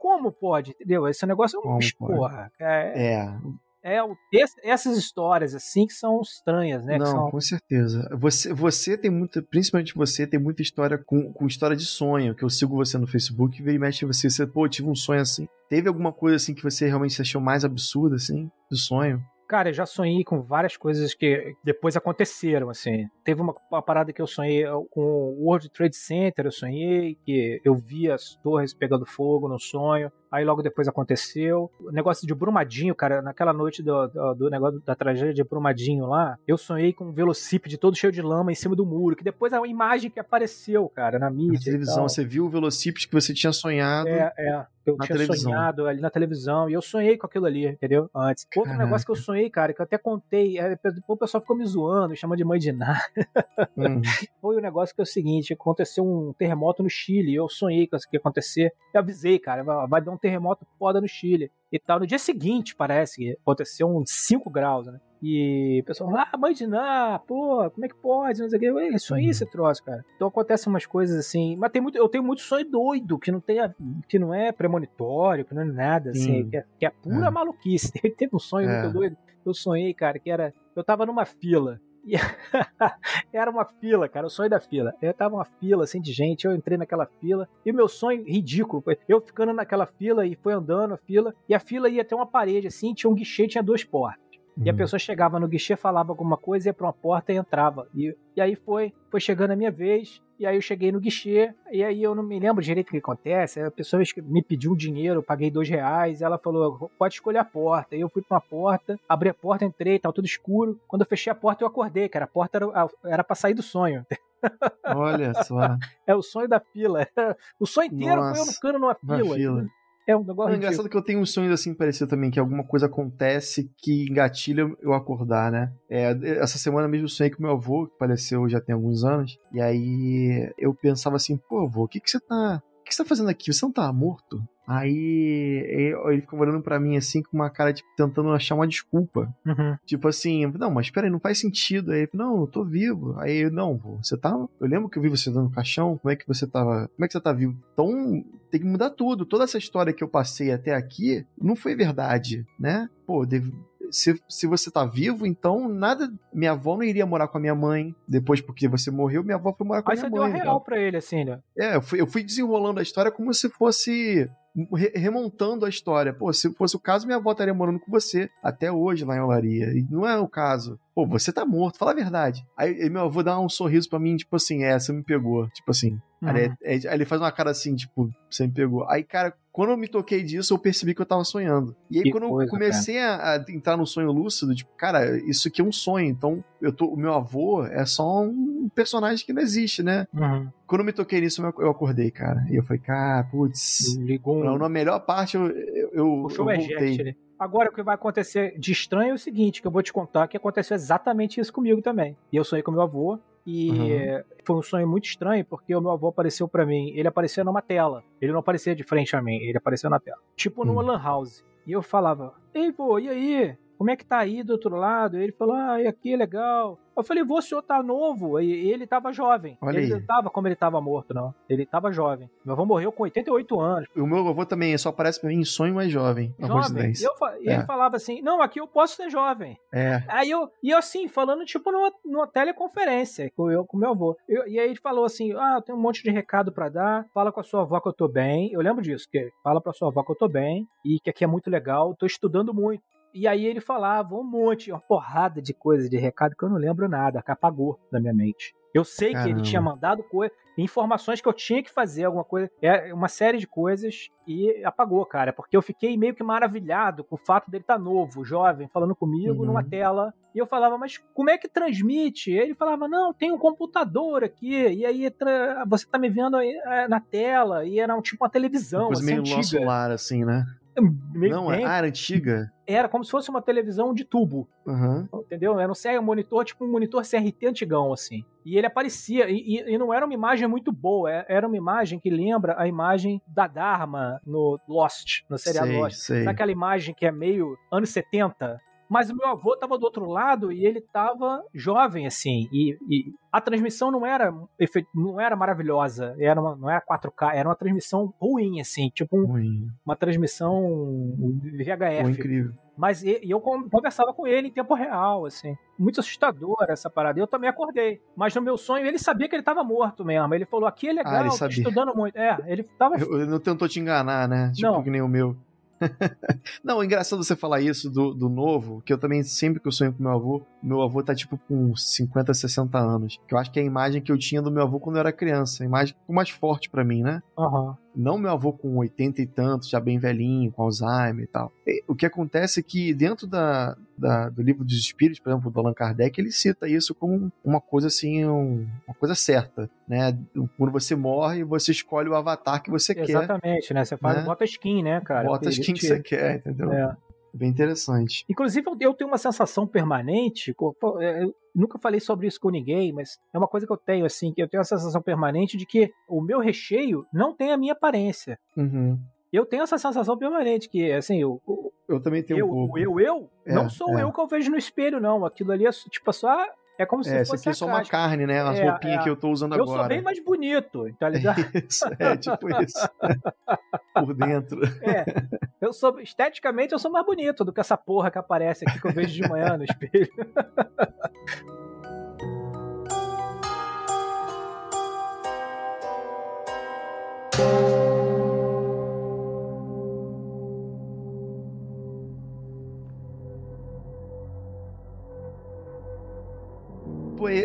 como pode? Entendeu? Esse negócio é um porra. É. é. É, essas histórias assim que são estranhas, né? Não, são... com certeza. Você, você tem muita, principalmente você, tem muita história com, com história de sonho, que eu sigo você no Facebook e veio e mexe você, você, pô, tive um sonho assim. Teve alguma coisa assim que você realmente achou mais absurda, assim, do sonho? Cara, eu já sonhei com várias coisas que depois aconteceram, assim. Teve uma, uma, parada que eu sonhei com o World Trade Center, eu sonhei que eu vi as torres pegando fogo no sonho. Aí logo depois aconteceu. O negócio de Brumadinho, cara, naquela noite do, do, do, negócio da tragédia de Brumadinho lá, eu sonhei com um velocípede todo cheio de lama em cima do muro, que depois é uma imagem que apareceu, cara, na mídia. Na televisão, você viu o velocípede que você tinha sonhado. É, é. Eu tinha televisão. sonhado ali na televisão e eu sonhei com aquilo ali, entendeu? Antes. Caraca. Outro negócio que eu sonhei, cara, que eu até contei, é, o pessoal ficou me zoando, me chamando de mãe de nada. Hum. (laughs) Foi o um negócio que é o seguinte: aconteceu um terremoto no Chile, eu sonhei com isso que ia acontecer. Eu avisei, cara, vai dar um terremoto foda no Chile e tal. No dia seguinte, parece que aconteceu uns 5 graus, né? E o pessoal fala, ah, mãe de Ná, pô, como é que pode? Não sei o que. É isso aí, esse troço, cara. Então acontecem umas coisas assim. Mas tem muito, eu tenho muito sonho doido, que não, tem que não é premonitório, que não é nada, assim, que é, que é, pura é. maluquice. (laughs) Teve um sonho é. muito doido. Eu sonhei, cara, que era. Eu tava numa fila. E (laughs) era uma fila, cara, o sonho da fila. Eu tava uma fila assim de gente, eu entrei naquela fila, e o meu sonho ridículo, eu ficando naquela fila e foi andando a fila, e a fila ia até uma parede assim, tinha um guichê, tinha duas portas. E a uhum. pessoa chegava no guichê, falava alguma coisa, ia pra uma porta e entrava. E, e aí foi, foi chegando a minha vez, E aí eu cheguei no guichê, e aí eu não me lembro direito o que acontece. A pessoa me pediu um dinheiro, eu paguei dois reais, ela falou, pode escolher a porta. E eu fui pra uma porta, abri a porta, entrei, tava tudo escuro. Quando eu fechei a porta, eu acordei, cara. A porta era, era pra sair do sonho. Olha só. (laughs) é o sonho da fila. (laughs) O sonho inteiro Nossa, foi eu no cano numa fila. fila. É um negócio. É engraçado que eu tenho uns sonhos assim parecidos também, que alguma coisa acontece que engatilha eu acordar, né? É, essa semana mesmo eu sonhei com meu avô, que faleceu já tem alguns anos. E aí eu pensava assim, pô, avô, o que, que você tá. O que você tá fazendo aqui? Você não tá morto? Aí ele ficou olhando para mim assim com uma cara, tipo, tentando achar uma desculpa. Uhum. Tipo assim, não, mas peraí, não faz sentido. Aí, não, eu tô vivo. Aí, não, você tá. Eu lembro que eu vi você dando caixão. Como é que você tava. Como é que você tá vivo? Então, tem que mudar tudo. Toda essa história que eu passei até aqui não foi verdade, né? Pô, deve, se, se você tá vivo, então nada. Minha avó não iria morar com a minha mãe. Depois, porque você morreu, minha avó foi morar com Aí a minha mãe. Aí você deu a real pra ele, assim, né? É, eu fui, eu fui desenrolando a história como se fosse remontando a história. Pô, se fosse o caso, minha avó estaria morando com você até hoje lá em Olaria. E não é o caso. Pô, você tá morto, fala a verdade. Aí meu avô dá um sorriso para mim, tipo assim, é, você me pegou. Tipo assim. Uhum. Aí, é, aí, ele faz uma cara assim, tipo, você me pegou. Aí, cara, quando eu me toquei disso, eu percebi que eu tava sonhando. E aí, que quando coisa, eu comecei a, a, entrar no sonho lúcido, tipo, cara, isso aqui é um sonho. Então, eu tô, o meu avô é só um personagem que não existe, né? Uhum. Quando eu me toquei nisso, eu acordei, cara. E eu falei, cara, putz. Ligou. Na melhor parte, eu, eu, eu, eu voltei. Jet, né? Agora, o que vai acontecer de estranho é o seguinte, que eu vou te contar, que aconteceu exatamente isso comigo também. E eu sonhei com meu avô, e uhum. foi um sonho muito estranho, porque o meu avô apareceu para mim. Ele aparecia numa tela. Ele não aparecia de frente a mim, ele apareceu na tela. Tipo numa uhum. lan house. E eu falava, ei, vô, e aí? Como é que tá aí do outro lado? Ele falou, ah, e aqui é legal. Eu falei, vô, o senhor tá novo. E ele tava jovem. Olha ele aí. não tava como ele tava morto, não. Ele tava jovem. Meu avô morreu com 88 anos. O meu avô também só aparece pra mim em sonho mais jovem. Jovem. E, eu, e é. ele falava assim, não, aqui eu posso ser jovem. É. Aí eu, e eu assim, falando tipo numa, numa teleconferência com eu com meu avô. Eu, e aí ele falou assim, ah, eu tenho um monte de recado para dar. Fala com a sua avó que eu tô bem. Eu lembro disso, que fala pra sua avó que eu tô bem. E que aqui é muito legal. Tô estudando muito. E aí ele falava um monte, uma porrada de coisas de recado que eu não lembro nada, que apagou da minha mente. Eu sei Caramba. que ele tinha mandado coisa, informações que eu tinha que fazer, alguma coisa, é uma série de coisas e apagou, cara, porque eu fiquei meio que maravilhado com o fato dele estar tá novo, jovem, falando comigo uhum. numa tela. E eu falava, mas como é que transmite? E ele falava, não, tem um computador aqui, e aí você tá me vendo é, na tela, e era um, tipo uma televisão. Uma coisa assim, meio antiga. solar, assim, né? Meio não, é, ah, era antiga? Era como se fosse uma televisão de tubo. Uhum. Entendeu? Era um, um monitor, tipo um monitor CRT antigão, assim. E ele aparecia, e, e, não era uma imagem muito boa, é, era uma imagem que lembra a imagem da Dharma no Lost, no serial sei, Lost. Sei. Aquela imagem que é meio anos 70, mas o meu avô estava do outro lado e ele estava jovem, assim. E, e, a transmissão não era não era maravilhosa. Era uma, não era 4K, era uma transmissão ruim, assim. Tipo um, ruim. uma transmissão VHF. Foi incrível. Mas e, eu conversava com ele em tempo real, assim. Muito assustador essa parada. Eu também acordei. Mas no meu sonho ele sabia que ele estava morto mesmo. Ele falou: aqui é legal, ah, tô estudando muito. É, ele tava. Ele não tentou te enganar, né? Tipo não. que nem o meu. (laughs) não, é engraçado você falar isso do, do novo, que eu também, sempre que eu sonho com meu avô, meu avô tá tipo com 50, 60 anos. Que eu acho que é a imagem que eu tinha do meu avô quando eu era criança. A imagem mais forte para mim, né? Uhum. Não meu avô com 80 e tantos, já bem velhinho, com Alzheimer e tal. O que acontece é que dentro da, da, do livro dos espíritos, por exemplo, do Allan Kardec, ele cita isso como uma coisa assim, um, uma coisa certa, né? Quando você morre, você escolhe o avatar que você Exatamente, quer. Exatamente, né? Você faz, né? bota skin, né, cara? Bota skin que você quer, entendeu? É. Bem interessante. Inclusive, eu tenho uma sensação permanente. É, eu nunca falei sobre isso com ninguém, mas é uma coisa que eu tenho, assim, que eu tenho a sensação permanente de que o meu recheio não tem a minha aparência. Uhum. Eu tenho essa sensação permanente, que, assim, eu. Eu também tenho eu, um pouco. Eu, eu, é, não sou é. eu que eu vejo no espelho, não. Aquilo ali é, tipo, só é como se é, fosse. Aqui é só uma carne, né? As é, roupinhas é. que eu tô usando eu agora. Eu sou bem mais bonito, tá ligado? (laughs) Isso, é, tipo isso. Por dentro. É. Eu sou, esteticamente, eu sou mais bonito do que essa porra que aparece aqui que eu vejo de manhã no espelho. (laughs)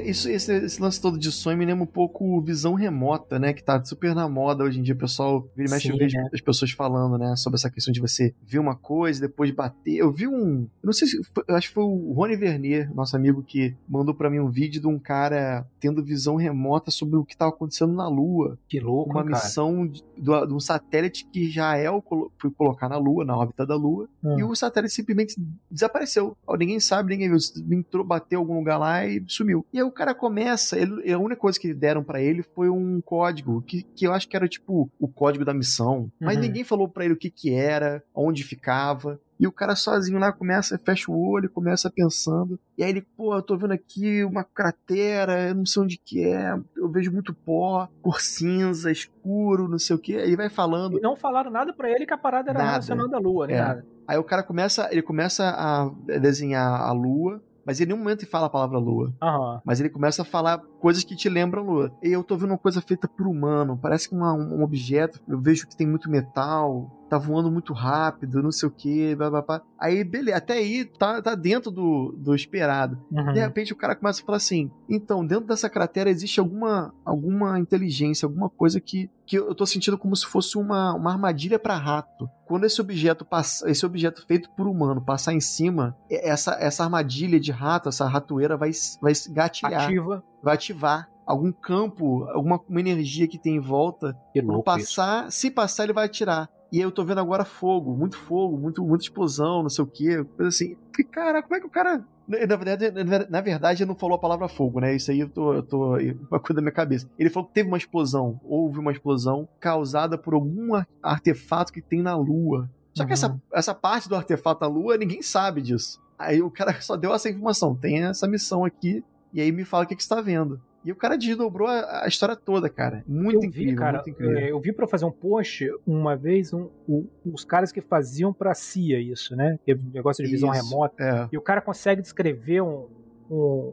isso, esse, esse, lance todo de sonho me lembra um pouco visão remota, né? Que tá super na moda hoje em dia. O pessoal vira e mexe Sim, né? as pessoas falando, né? Sobre essa questão de você ver uma coisa, depois bater. Eu vi um. Eu não sei se. Foi, acho que foi o Rony Vernier, nosso amigo, que mandou para mim um vídeo de um cara tendo visão remota sobre o que tava acontecendo na Lua. Que louco, Uma cara. missão de, de, um satélite que já é o. Foi colocar na Lua, na órbita da Lua. Hum. E o satélite simplesmente desapareceu. Ninguém sabe, ninguém viu. Entrou, bateu algum lugar lá e sumiu. E aí o cara começa, ele, a única coisa que deram para ele foi um código, que, que eu acho que era tipo o código da missão. Mas uhum. ninguém falou para ele o que que era, onde ficava. E o cara sozinho lá começa, fecha o olho, começa pensando. E aí ele, pô, eu tô vendo aqui uma cratera, eu não sei onde que é, eu vejo muito pó, cor cinza, escuro, não sei o que. Aí vai falando. E não falaram nada para ele que a parada era relacionada à lua, é. nada. Aí o cara começa, ele começa a desenhar a lua, mas em nenhum momento ele fala a palavra lua. Uhum. Mas ele começa a falar coisas que te lembram lua. E eu tô vendo uma coisa feita por humano, parece que uma, um objeto, eu vejo que tem muito metal, tá voando muito rápido, não sei o que, blá, blá, blá. Aí, beleza, até aí tá, tá dentro do, do esperado. Uhum. De repente o cara começa a falar assim: então, dentro dessa cratera existe alguma, alguma inteligência, alguma coisa que, que eu tô sentindo como se fosse uma, uma armadilha para rato. Quando esse objeto passa, esse objeto feito por humano passar em cima, essa, essa armadilha de rato, essa ratoeira vai, vai gatilhar. Ativa. Vai ativar algum campo, alguma energia que tem em volta. Que louco passar, isso. se passar, ele vai atirar. E aí eu tô vendo agora fogo, muito fogo, muito, muita explosão, não sei o quê. Coisa assim. Cara, como é que o cara. Na verdade, na verdade, ele não falou a palavra fogo, né? Isso aí eu tô, eu tô. Uma coisa da minha cabeça. Ele falou que teve uma explosão, houve uma explosão causada por algum artefato que tem na Lua. Só uhum. que essa, essa parte do artefato da Lua, ninguém sabe disso. Aí o cara só deu essa informação. Tem essa missão aqui, e aí me fala o que, que você tá vendo. E o cara desdobrou a, a história toda, cara. Muito eu incrível, vi, cara, muito incrível. É, eu vi para fazer um post uma vez um, um, os caras que faziam pra CIA isso, né? Teve um negócio de visão isso, remota. É. E o cara consegue descrever um,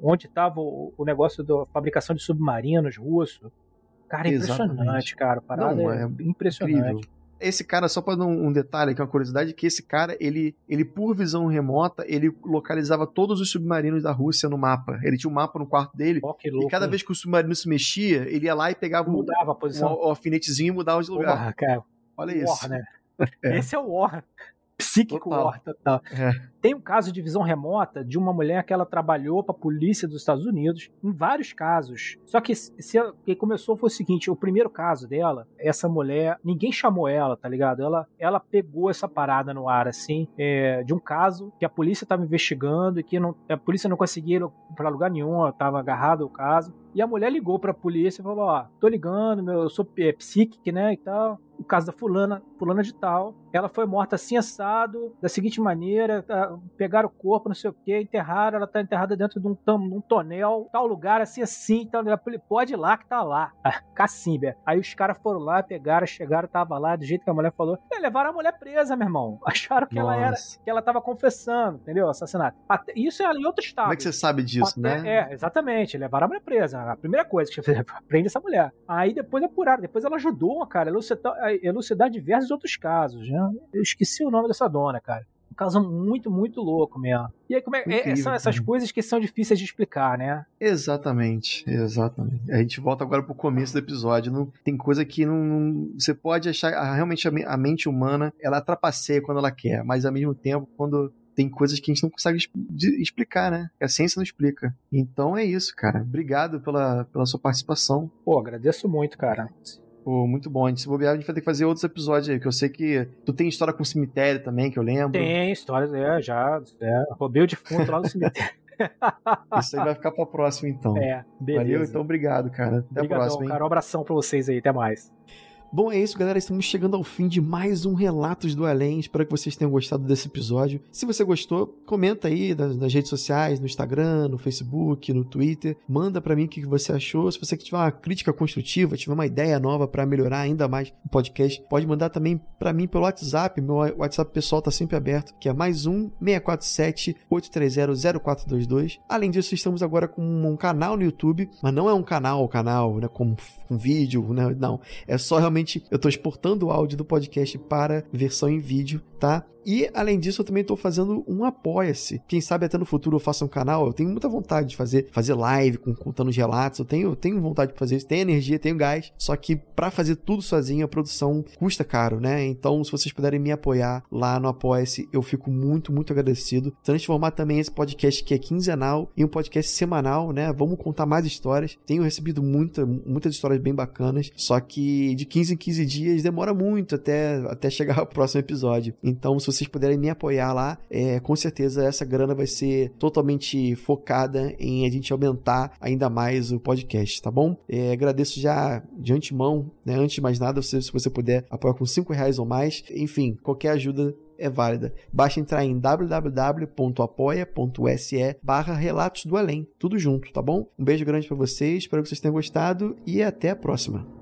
onde estava o, o, negócio da fabricação de submarinos russo. Cara, é impressionante, cara. Parada Não, é, é impressionante. Incrível. Esse cara, só para dar um, detalhe, que é uma curiosidade, que esse cara, ele, ele por visão remota, ele localizava todos os submarinos da Rússia no mapa. Ele tinha um mapa no quarto dele. Oh, louco, e cada vez que o submarino se mexia, ele ia lá e pegava mudava um, a posição. um, alfinetezinho e mudava de lugar. Porra, cara. Olha isso. Né? (laughs) É. Esse é o War psíquico total. Total. É. Tem um caso de visão remota de uma mulher que ela trabalhou para a polícia dos Estados Unidos, em vários casos. Só que se, o que começou foi o seguinte: o primeiro caso dela, essa mulher, ninguém chamou ela, tá ligado? Ela, ela pegou essa parada no ar, assim, é, de um caso que a polícia estava investigando e que não, a polícia não conseguia ir para lugar nenhum, estava agarrado o caso. E a mulher ligou para a polícia e falou: Ó, tô ligando, meu, eu sou é, psíquica, né, e tal. O caso da fulana, fulana de tal. Ela foi morta assim assado, da seguinte maneira: tá, pegaram o corpo, não sei o que, enterraram. Ela tá enterrada dentro de um, um tonel, tal lugar, assim, assim. Tal, pode ir lá que tá lá. (laughs) Cacimba. Aí os caras foram lá, pegaram, chegaram, tava lá, do jeito que a mulher falou. E levaram a mulher presa, meu irmão. (laughs) Acharam que Nossa. ela era, que ela tava confessando, entendeu? Assassinato. Até, isso é em outro estado. Como é que você sabe disso, Até, né? É, exatamente. Levaram a mulher presa. A primeira coisa que você (laughs) prende essa mulher. Aí depois apuraram. Depois ela ajudou, cara, a elucidar, a elucidar diversos outros casos. Né? Eu esqueci o nome dessa dona, cara. Um caso muito, muito louco mesmo. E aí, como é, é Incrível, é são essas cara. coisas que são difíceis de explicar, né? Exatamente, exatamente. A gente volta agora pro começo do episódio. Não, tem coisa que não, não Você pode achar. Realmente a, a mente humana ela trapaceia quando ela quer, mas ao mesmo tempo, quando tem coisas que a gente não consegue explicar, né? A ciência não explica. Então é isso, cara. Obrigado pela, pela sua participação. Pô, agradeço muito, cara. Pô, muito bom. A gente se bobear, a gente vai ter que fazer outros episódios aí, que eu sei que tu tem história com cemitério também, que eu lembro. Tem histórias, é, já. É, roubei o defunto lá no cemitério. (laughs) Isso aí vai ficar pra próxima, então. É, beleza. Valeu, então obrigado, cara. Até Obrigadão, a próxima. Hein? cara. Um abração pra vocês aí, até mais. Bom, é isso, galera. Estamos chegando ao fim de mais um Relatos do Além. Espero que vocês tenham gostado desse episódio. Se você gostou, comenta aí nas, nas redes sociais, no Instagram, no Facebook, no Twitter. Manda para mim o que você achou. Se você tiver uma crítica construtiva, tiver uma ideia nova para melhorar ainda mais o podcast, pode mandar também para mim pelo WhatsApp. Meu WhatsApp pessoal tá sempre aberto, que é mais um 647 830 0422. Além disso, estamos agora com um canal no YouTube, mas não é um canal, canal, né, com, com vídeo, né? Não, é só realmente eu estou exportando o áudio do podcast para versão em vídeo, tá? E, além disso, eu também tô fazendo um Apoia-se. Quem sabe até no futuro eu faça um canal. Eu tenho muita vontade de fazer, fazer live com, contando os relatos. Eu tenho, tenho vontade de fazer isso. Tenho energia, tenho gás. Só que para fazer tudo sozinho, a produção custa caro, né? Então, se vocês puderem me apoiar lá no Apoia-se, eu fico muito, muito agradecido. Transformar também esse podcast que é quinzenal em um podcast semanal, né? Vamos contar mais histórias. Tenho recebido muita, muitas histórias bem bacanas. Só que de 15 em 15 dias demora muito até, até (laughs) chegar ao próximo episódio. Então, se vocês puderem me apoiar lá, é, com certeza essa grana vai ser totalmente focada em a gente aumentar ainda mais o podcast, tá bom? É, agradeço já de antemão, né? Antes de mais nada, se, você puder apoiar com 5 reais ou mais, enfim, qualquer ajuda é válida. Basta entrar em www.apoia.se barra Relatos do Além. Tudo junto, tá bom? Um beijo grande para vocês, espero que vocês tenham gostado e até a próxima.